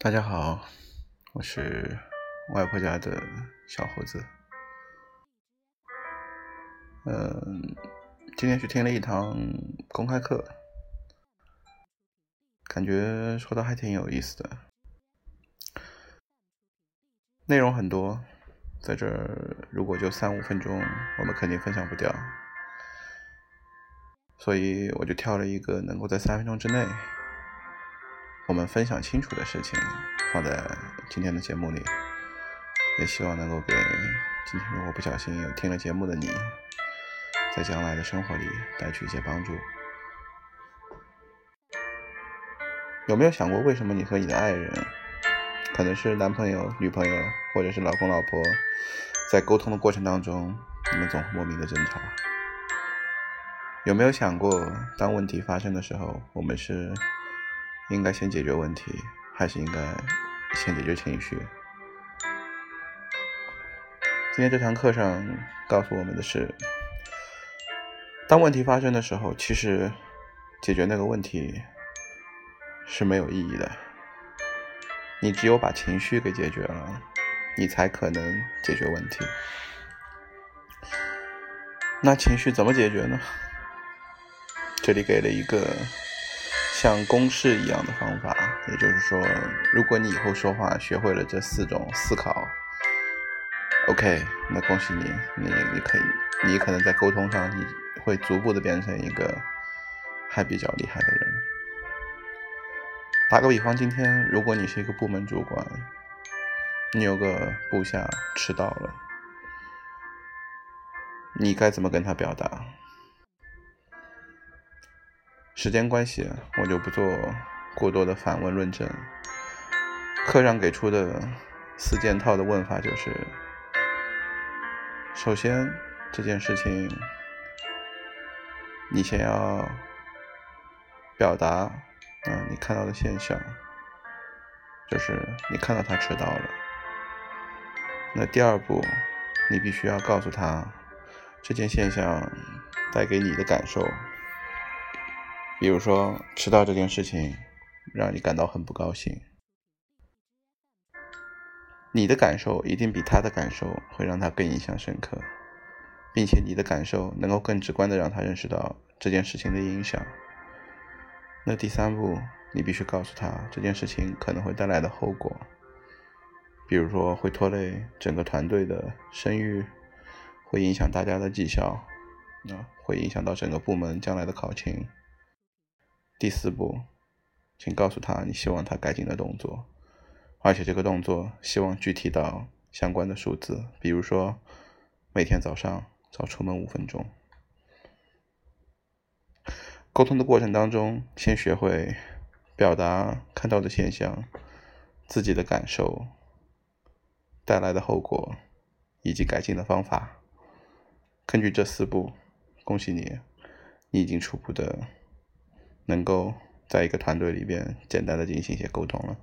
大家好，我是外婆家的小猴子。嗯，今天去听了一堂公开课，感觉说的还挺有意思的，内容很多，在这儿如果就三五分钟，我们肯定分享不掉，所以我就挑了一个能够在三分钟之内。我们分享清楚的事情放在今天的节目里，也希望能够给今天如果不小心有听了节目的你，在将来的生活里带去一些帮助。有没有想过，为什么你和你的爱人，可能是男朋友、女朋友，或者是老公、老婆，在沟通的过程当中，你们总会莫名的争吵？有没有想过，当问题发生的时候，我们是？应该先解决问题，还是应该先解决情绪？今天这堂课上告诉我们的是：当问题发生的时候，其实解决那个问题是没有意义的。你只有把情绪给解决了，你才可能解决问题。那情绪怎么解决呢？这里给了一个。像公式一样的方法，也就是说，如果你以后说话学会了这四种思考，OK，那恭喜你，你你可以，你可能在沟通上你会逐步的变成一个还比较厉害的人。打个比方，今天如果你是一个部门主管，你有个部下迟到了，你该怎么跟他表达？时间关系，我就不做过多的反问论证。课上给出的四件套的问法就是：首先，这件事情你先要表达，嗯，你看到的现象，就是你看到他迟到了。那第二步，你必须要告诉他这件现象带给你的感受。比如说，迟到这件事情让你感到很不高兴，你的感受一定比他的感受会让他更印象深刻，并且你的感受能够更直观的让他认识到这件事情的影响。那第三步，你必须告诉他这件事情可能会带来的后果，比如说会拖累整个团队的声誉，会影响大家的绩效，那会影响到整个部门将来的考勤。第四步，请告诉他你希望他改进的动作，而且这个动作希望具体到相关的数字，比如说每天早上早出门五分钟。沟通的过程当中，先学会表达看到的现象、自己的感受带来的后果以及改进的方法。根据这四步，恭喜你，你已经初步的。能够在一个团队里边简单的进行一些沟通了。